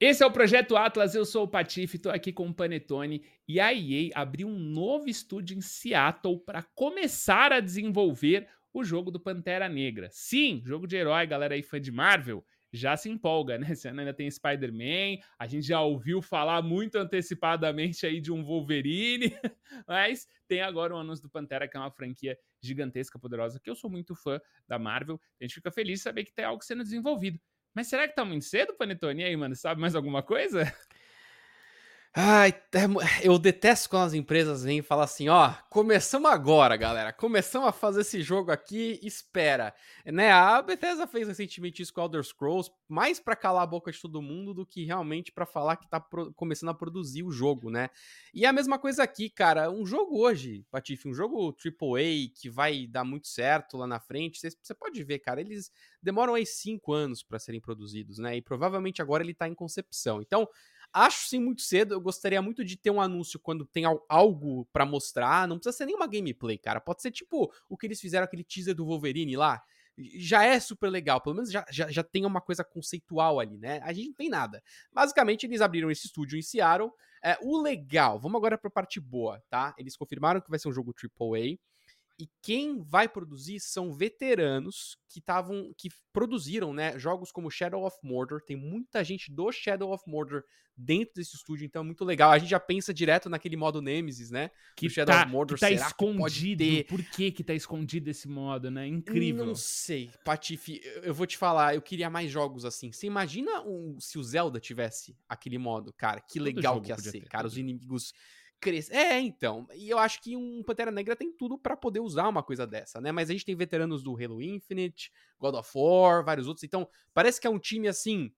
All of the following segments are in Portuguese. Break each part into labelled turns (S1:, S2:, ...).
S1: Esse é o Projeto Atlas, eu sou o Patife, estou aqui com o Panetone e a EA abriu um novo estúdio em Seattle para começar a desenvolver o jogo do Pantera Negra. Sim, jogo de herói, galera aí fã de Marvel, já se empolga, né? Esse ano ainda tem Spider-Man, a gente já ouviu falar muito antecipadamente aí de um Wolverine, mas tem agora o anúncio do Pantera, que é uma franquia gigantesca, poderosa, que eu sou muito fã da Marvel. A gente fica feliz de saber que tem algo sendo desenvolvido. Mas será que tá muito cedo, Panetone? E aí, mano, sabe mais alguma coisa?
S2: Ai, é eu detesto quando as empresas vêm e falam assim, ó, começamos agora, galera, começamos a fazer esse jogo aqui, espera. Né, a Bethesda fez recentemente isso com Elder Scrolls, mais para calar a boca de todo mundo do que realmente para falar que tá começando a produzir o jogo, né? E a mesma coisa aqui, cara, um jogo hoje, Patife, um jogo AAA que vai dar muito certo lá na frente, você pode ver, cara, eles demoram aí cinco anos para serem produzidos, né? E provavelmente agora ele tá em concepção. Então, Acho sim muito cedo. Eu gostaria muito de ter um anúncio quando tem algo para mostrar. Não precisa ser nenhuma gameplay, cara. Pode ser tipo o que eles fizeram, aquele teaser do Wolverine lá. Já é super legal. Pelo menos já, já, já tem uma coisa conceitual ali, né? A gente não tem nada. Basicamente, eles abriram esse estúdio em Seattle. É, o legal, vamos agora pra parte boa, tá? Eles confirmaram que vai ser um jogo AAA. E quem vai produzir são veteranos que estavam que produziram, né, jogos como Shadow of Mordor. Tem muita gente do Shadow of Mordor dentro desse estúdio, então é muito legal. A gente já pensa direto naquele modo Nemesis, né?
S1: Que Shadow tá, of Mordor que tá será escondido. Que Por que que tá escondido esse modo, né? Incrível.
S2: Não sei, Patife, eu vou te falar, eu queria mais jogos assim. Você imagina um, se o Zelda tivesse aquele modo, cara? Que legal que ia ser, ter, cara. Os inimigos crescer. É, então. E eu acho que um Pantera Negra tem tudo para poder usar uma coisa dessa, né? Mas a gente tem veteranos do Halo Infinite, God of War, vários outros. Então, parece que é um time assim.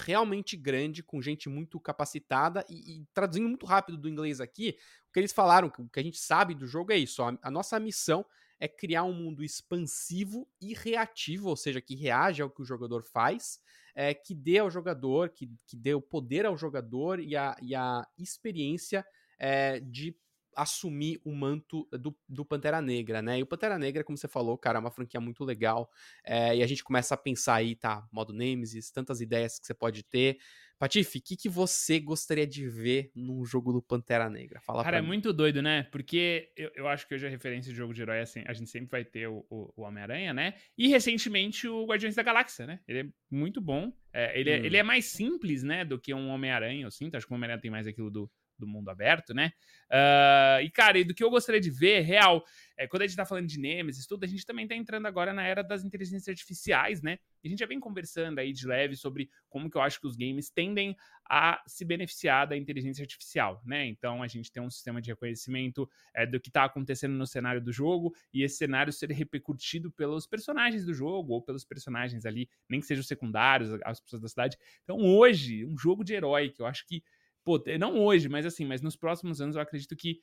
S2: Realmente grande, com gente muito capacitada e, e traduzindo muito rápido do inglês aqui, o que eles falaram, o que a gente sabe do jogo é isso. a, a nossa missão é criar um mundo expansivo e reativo, ou seja, que reage ao que o jogador faz, é, que dê ao jogador, que, que dê o poder ao jogador e a, e a experiência é, de assumir o manto do, do Pantera Negra, né? E o Pantera Negra, como você falou, cara, é uma franquia muito legal. É, e a gente começa a pensar aí, tá? Modo Nemesis, tantas ideias que você pode ter. Patife, o que, que você gostaria de ver num jogo do Pantera Negra?
S1: Fala Cara, é muito doido, né? Porque eu, eu acho que hoje a referência de jogo de herói, assim, a gente sempre vai ter o, o, o Homem-Aranha, né? E recentemente o Guardiões da Galáxia, né? Ele é muito bom. É, ele, hum. é, ele é mais simples, né? Do que um Homem-Aranha, eu sinto. Acho que o Homem-Aranha tem mais aquilo do, do mundo aberto, né? Uh, e, cara, e do que eu gostaria de ver, real, é, quando a gente tá falando de Nemesis, tudo, a gente também tá entrando agora na era das inteligências artificiais, né? E a gente já vem conversando aí de leve sobre como que eu acho que os games tendem a se beneficiar da inteligência artificial, né? Então, a gente tem um sistema de reconhecimento é, do que tá acontecendo no cenário do jogo e esse cenário ser repercutido pelos personagens do jogo ou pelos personagens ali, nem que sejam secundários, as pessoas da cidade. Então, hoje, um jogo de herói que eu acho que pô, não hoje, mas assim, mas nos próximos anos eu acredito que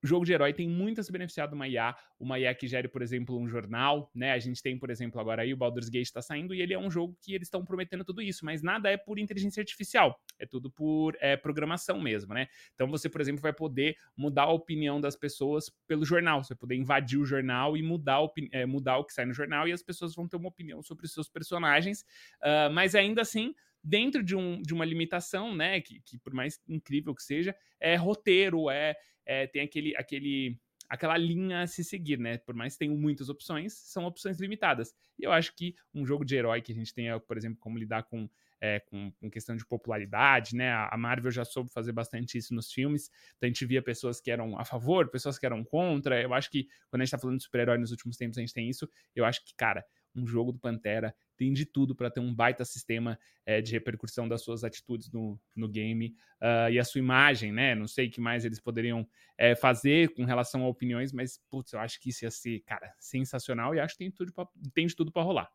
S1: o jogo de herói tem muito a se beneficiar de uma IA, uma IA que gere, por exemplo, um jornal, né? A gente tem, por exemplo, agora aí o Baldur's Gate está saindo e ele é um jogo que eles estão prometendo tudo isso, mas nada é por inteligência artificial, é tudo por é, programação mesmo, né? Então você, por exemplo, vai poder mudar a opinião das pessoas pelo jornal, você vai poder invadir o jornal e mudar, é, mudar o que sai no jornal e as pessoas vão ter uma opinião sobre os seus personagens, uh, mas ainda assim dentro de, um, de uma limitação, né? Que, que por mais incrível que seja, é roteiro, é, é tem aquele, aquele aquela linha a se seguir, né? Por mais que tenham muitas opções, são opções limitadas. E eu acho que um jogo de herói que a gente tenha, por exemplo, como lidar com, é, com, com, questão de popularidade, né? A Marvel já soube fazer bastante isso nos filmes. Então a gente via pessoas que eram a favor, pessoas que eram contra. Eu acho que quando a gente tá falando de super-herói nos últimos tempos, a gente tem isso. Eu acho que, cara, um jogo do Pantera tem de tudo para ter um baita sistema é, de repercussão das suas atitudes no, no game uh, e a sua imagem, né? Não sei o que mais eles poderiam é, fazer com relação a opiniões, mas, putz, eu acho que isso ia ser, cara, sensacional e acho que tem, tudo pra, tem de tudo para rolar.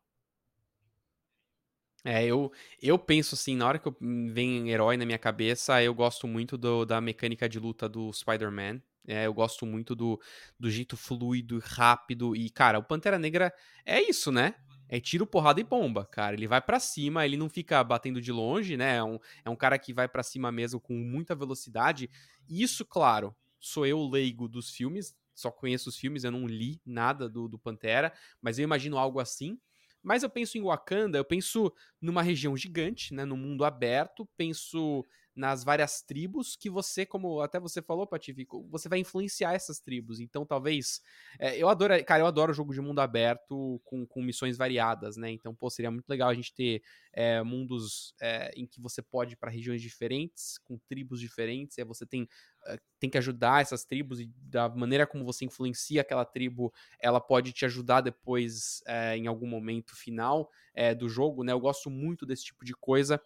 S2: É, eu, eu penso assim, na hora que eu, vem herói na minha cabeça, eu gosto muito do, da mecânica de luta do Spider-Man. É, eu gosto muito do, do jeito fluido, rápido. E, cara, o Pantera Negra é isso, né? É tiro, porrada e bomba, cara. Ele vai para cima, ele não fica batendo de longe, né? É um, é um cara que vai para cima mesmo com muita velocidade. Isso, claro, sou eu leigo dos filmes, só conheço os filmes, eu não li nada do, do Pantera, mas eu imagino algo assim. Mas eu penso em Wakanda, eu penso numa região gigante, né, no mundo aberto, penso nas várias tribos que você, como até você falou, Patifico, você vai influenciar essas tribos. Então, talvez. É, eu adoro, cara, eu adoro jogo de mundo aberto com, com missões variadas, né? Então, pô, seria muito legal a gente ter é, mundos é, em que você pode ir para regiões diferentes, com tribos diferentes, e você tem, é, tem que ajudar essas tribos, e da maneira como você influencia aquela tribo, ela pode te ajudar depois é, em algum momento final é, do jogo, né? Eu gosto muito desse tipo de coisa.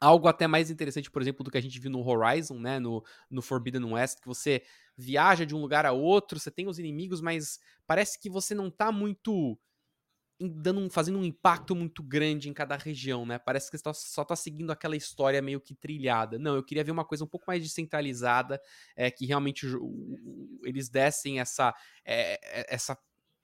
S2: Algo até mais interessante, por exemplo, do que a gente viu no Horizon, né? No, no Forbidden West, que você viaja de um lugar a outro, você tem os inimigos, mas parece que você não tá muito dando fazendo um impacto muito grande em cada região, né? Parece que você tá, só tá seguindo aquela história meio que trilhada. Não, eu queria ver uma coisa um pouco mais descentralizada, é, que realmente eles dessem essa, é, essa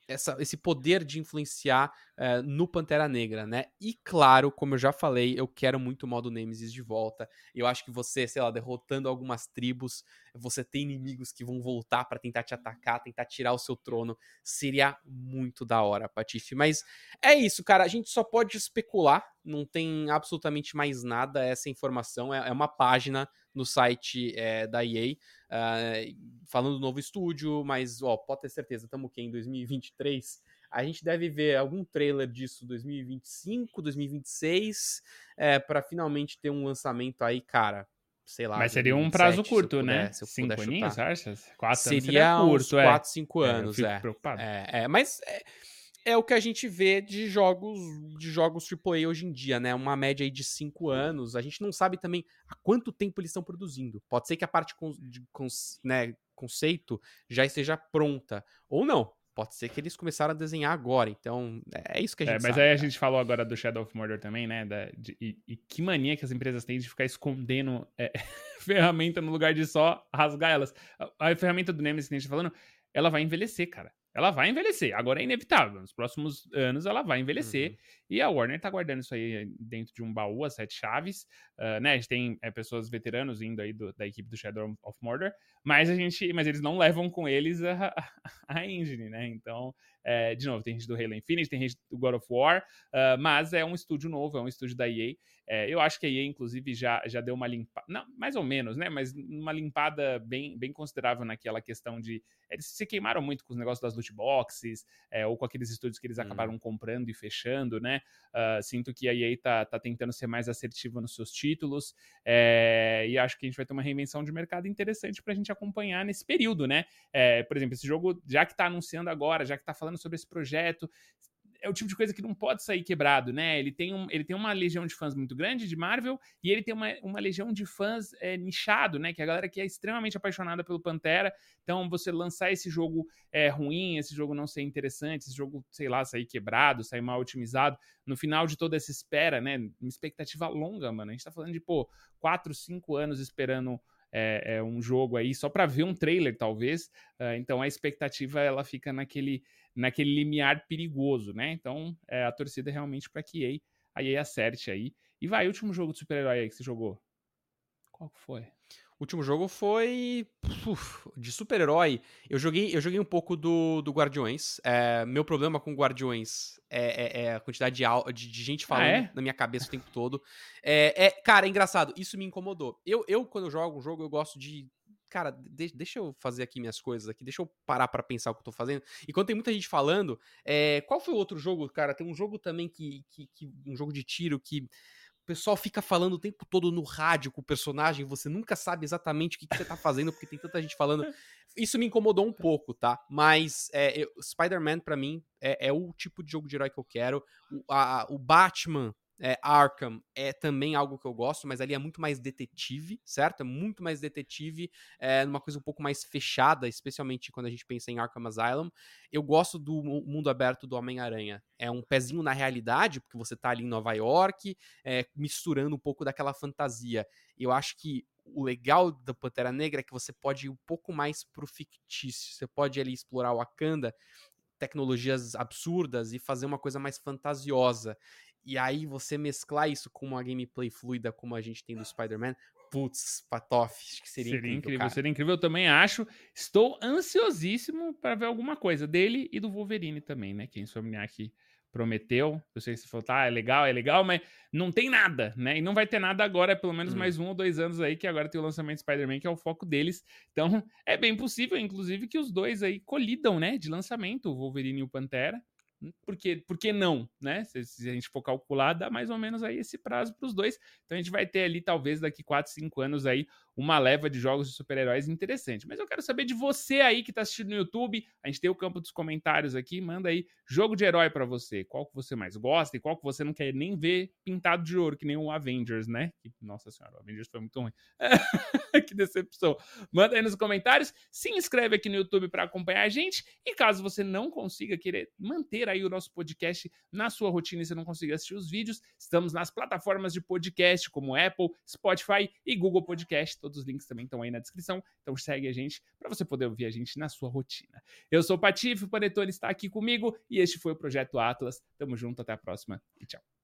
S2: essa, esse poder de influenciar uh, no Pantera Negra, né? E claro, como eu já falei, eu quero muito o modo Nemesis de volta. Eu acho que você, sei lá, derrotando algumas tribos, você tem inimigos que vão voltar para tentar te atacar, tentar tirar o seu trono. Seria muito da hora, Patife. Mas é isso, cara. A gente só pode especular, não tem absolutamente mais nada essa informação. É, é uma página no site é, da EA, uh, falando do novo estúdio, mas ó, pode ter certeza, estamos aqui em 2023. A gente deve ver algum trailer disso 2025, 2026, é, para finalmente ter um lançamento aí, cara. Sei lá.
S1: Mas seria um prazo curto, né?
S2: Se eu Cinco aninhos,
S1: acha?
S2: Quatro seria, seria curto, uns 4, 5 é. anos, é. É, é, mas é, é o que a gente vê de jogos de jogos AAA hoje em dia, né? Uma média aí de cinco anos. A gente não sabe também há quanto tempo eles estão produzindo. Pode ser que a parte de né, conceito já esteja pronta. Ou não. Pode ser que eles começaram a desenhar agora. Então, é isso que a é, gente é,
S1: Mas
S2: sabe,
S1: aí
S2: a
S1: gente falou agora do Shadow of Mordor também, né? Da, de, e, e, que mania que as empresas têm de ficar escondendo é, ferramenta no lugar de só rasgar elas. A, a ferramenta do Nemesis que a gente tá falando, ela vai envelhecer, cara ela vai envelhecer. Agora é inevitável. Nos próximos anos ela vai envelhecer. Uhum. E a Warner tá guardando isso aí dentro de um baú, as sete chaves. Uh, né? A gente tem é, pessoas veteranos indo aí do, da equipe do Shadow of Mordor. Mas a gente. Mas eles não levam com eles a, a engine, né? Então, é, de novo, tem gente do Halo Infinite, tem gente do God of War. Uh, mas é um estúdio novo, é um estúdio da EA. É, eu acho que a EA, inclusive, já, já deu uma limpada. Não, mais ou menos, né? Mas uma limpada bem, bem considerável naquela questão de. Eles se queimaram muito com os negócios das loot boxes, é, ou com aqueles estúdios que eles acabaram uhum. comprando e fechando, né? Uh, sinto que a EA tá, tá tentando ser mais assertiva nos seus títulos. É, e acho que a gente vai ter uma reinvenção de mercado interessante pra gente acompanhar nesse período, né? É, por exemplo, esse jogo, já que tá anunciando agora, já que tá falando sobre esse projeto, é o tipo de coisa que não pode sair quebrado, né? Ele tem, um, ele tem uma legião de fãs muito grande de Marvel e ele tem uma, uma legião de fãs é, nichado, né? Que é a galera que é extremamente apaixonada pelo Pantera. Então, você lançar esse jogo é, ruim, esse jogo não ser interessante, esse jogo, sei lá, sair quebrado, sair mal otimizado, no final de toda essa espera, né? Uma expectativa longa, mano. A gente tá falando de, pô, quatro, cinco anos esperando é, é, um jogo aí só para ver um trailer, talvez. Uh, então a expectativa ela fica naquele, naquele limiar perigoso, né? Então é, a torcida realmente para que a EA, a EA acerte aí. E vai, último jogo de super-herói aí que você jogou? Qual foi?
S2: O último jogo foi uf, de super-herói. Eu joguei, eu joguei um pouco do, do Guardiões. É, meu problema com Guardiões é, é, é a quantidade de, de, de gente ah, falando ah, na minha cabeça o tempo todo. É, é, cara, é engraçado. Isso me incomodou. Eu, eu, quando eu jogo um jogo, eu gosto de cara, de, deixa eu fazer aqui minhas coisas aqui, deixa eu parar para pensar o que eu tô fazendo. E quando tem muita gente falando, é, qual foi o outro jogo, cara? Tem um jogo também que, que, que um jogo de tiro que o pessoal fica falando o tempo todo no rádio com o personagem, você nunca sabe exatamente o que, que você tá fazendo, porque tem tanta gente falando. Isso me incomodou um pouco, tá? Mas é, Spider-Man, para mim, é, é, o tipo de jogo de herói que eu quero. O, a, o Batman é, Arkham é também algo que eu gosto, mas ali é muito mais detetive, certo? É muito mais detetive, é uma coisa um pouco mais fechada, especialmente quando a gente pensa em Arkham Asylum. Eu gosto do mundo aberto do Homem-Aranha. É um pezinho na realidade, porque você tá ali em Nova York, é, misturando um pouco daquela fantasia. Eu acho que o legal da Pantera Negra é que você pode ir um pouco mais pro fictício. Você pode ali explorar o Wakanda tecnologias absurdas e fazer uma coisa mais fantasiosa. E aí você mesclar isso com uma gameplay fluida como a gente tem do Spider-Man, putz, Patoff, acho que seria, seria incrível. incrível
S1: seria incrível, eu também acho. Estou ansiosíssimo para ver alguma coisa dele e do Wolverine também, né? Que é Insomniac prometeu. Eu sei que você falou, tá, é legal, é legal, mas não tem nada, né? E não vai ter nada agora, pelo menos hum. mais um ou dois anos aí, que agora tem o lançamento Spider-Man, que é o foco deles. Então, é bem possível, inclusive, que os dois aí colidam, né, de lançamento, o Wolverine e o Pantera. Porque, por que não, né? Se, se, a gente for calcular, dá mais ou menos aí esse prazo para os dois. Então a gente vai ter ali, talvez, daqui 4, 5 anos aí, uma leva de jogos de super-heróis interessante. Mas eu quero saber de você aí que está assistindo no YouTube. A gente tem o campo dos comentários aqui. Manda aí jogo de herói para você. Qual que você mais gosta e qual que você não quer nem ver pintado de ouro, que nem o Avengers, né? Que, nossa senhora, o Avengers foi muito ruim. que decepção. Manda aí nos comentários. Se inscreve aqui no YouTube para acompanhar a gente. E caso você não consiga querer manter aí o nosso podcast na sua rotina e você não consiga assistir os vídeos, estamos nas plataformas de podcast como Apple, Spotify e Google Podcast Todos os links também estão aí na descrição. Então segue a gente para você poder ouvir a gente na sua rotina. Eu sou o Patife, o Panetone está aqui comigo e este foi o Projeto Atlas. Tamo junto, até a próxima e tchau.